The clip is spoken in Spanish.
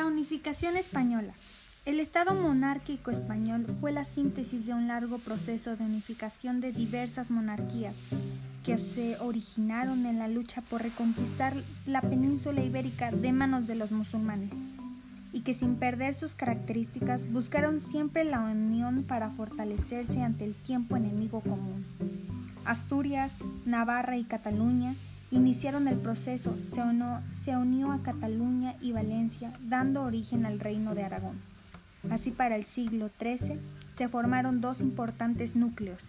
Unificación española. El Estado monárquico español fue la síntesis de un largo proceso de unificación de diversas monarquías que se originaron en la lucha por reconquistar la península ibérica de manos de los musulmanes y que sin perder sus características buscaron siempre la unión para fortalecerse ante el tiempo enemigo común. Asturias, Navarra y Cataluña iniciaron el proceso, se unió, a Cataluña y Valencia, dando origen al reino de Aragón. Así para el siglo XIII se formaron dos importantes núcleos,